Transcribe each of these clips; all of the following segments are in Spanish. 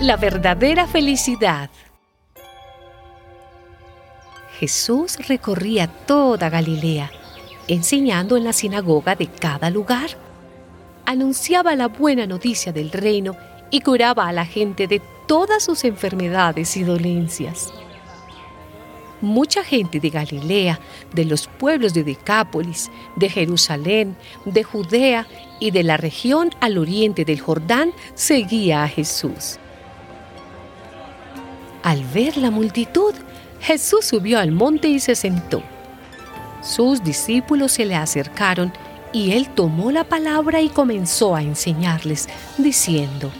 la verdadera felicidad. Jesús recorría toda Galilea, enseñando en la sinagoga de cada lugar. Anunciaba la buena noticia del reino y curaba a la gente de todas sus enfermedades y dolencias. Mucha gente de Galilea, de los pueblos de Decápolis, de Jerusalén, de Judea y de la región al oriente del Jordán seguía a Jesús. Al ver la multitud, Jesús subió al monte y se sentó. Sus discípulos se le acercaron y él tomó la palabra y comenzó a enseñarles, diciendo,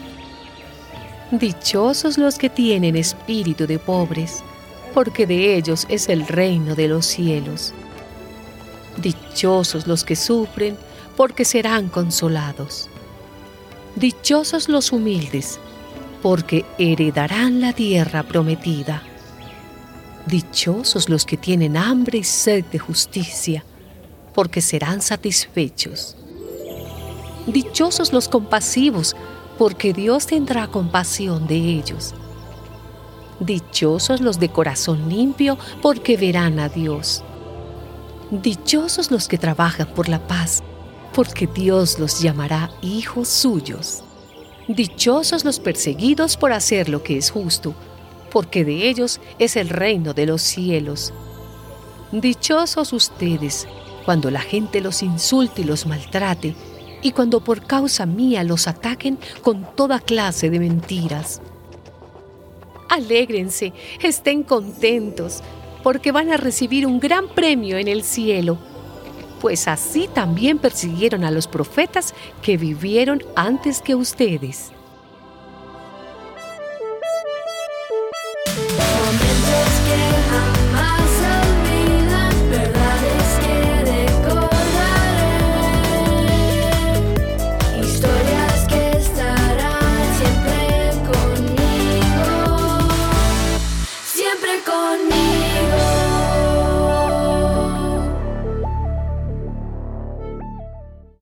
Dichosos los que tienen espíritu de pobres, porque de ellos es el reino de los cielos. Dichosos los que sufren, porque serán consolados. Dichosos los humildes, porque heredarán la tierra prometida. Dichosos los que tienen hambre y sed de justicia, porque serán satisfechos. Dichosos los compasivos, porque Dios tendrá compasión de ellos. Dichosos los de corazón limpio, porque verán a Dios. Dichosos los que trabajan por la paz, porque Dios los llamará hijos suyos. Dichosos los perseguidos por hacer lo que es justo, porque de ellos es el reino de los cielos. Dichosos ustedes cuando la gente los insulte y los maltrate, y cuando por causa mía los ataquen con toda clase de mentiras alégrense, estén contentos, porque van a recibir un gran premio en el cielo. Pues así también persiguieron a los profetas que vivieron antes que ustedes.